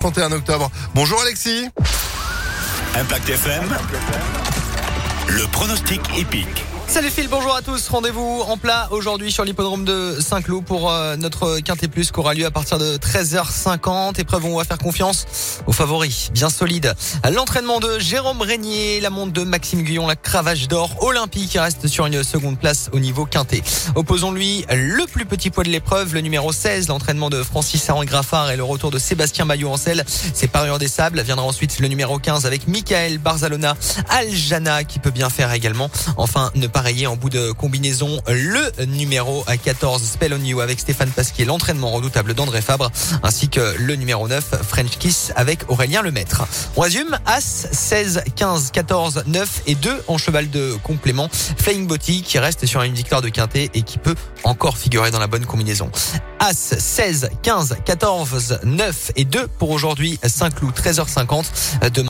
31 octobre. Bonjour Alexis. Impact FM. Le pronostic épique. Salut Phil, bonjour à tous. Rendez-vous en plat aujourd'hui sur l'hippodrome de Saint-Cloud pour euh, notre Quintet Plus qui aura lieu à partir de 13h50. Épreuve où on va faire confiance aux favoris, bien solides. L'entraînement de Jérôme Régnier, la montre de Maxime Guyon, la cravache d'or olympique qui reste sur une seconde place au niveau Quintet. Opposons-lui le plus petit poids de l'épreuve, le numéro 16, l'entraînement de Francis Saran Graffard et le retour de Sébastien Maillot en selle. C'est Parure des Sables. Viendra ensuite le numéro 15 avec Michael Barzalona Aljana qui peut bien faire également. Enfin, ne pas en bout de combinaison le numéro 14 Spell on You avec Stéphane Pasquier, l'entraînement redoutable d'André Fabre, ainsi que le numéro 9 French Kiss avec Aurélien Lemaître. On résume As 16, 15, 14, 9 et 2 en cheval de complément. Flying Botty qui reste sur une victoire de quintet et qui peut encore figurer dans la bonne combinaison. As 16, 15, 14, 9 et 2 pour aujourd'hui Saint-Cloud 13h50. Demain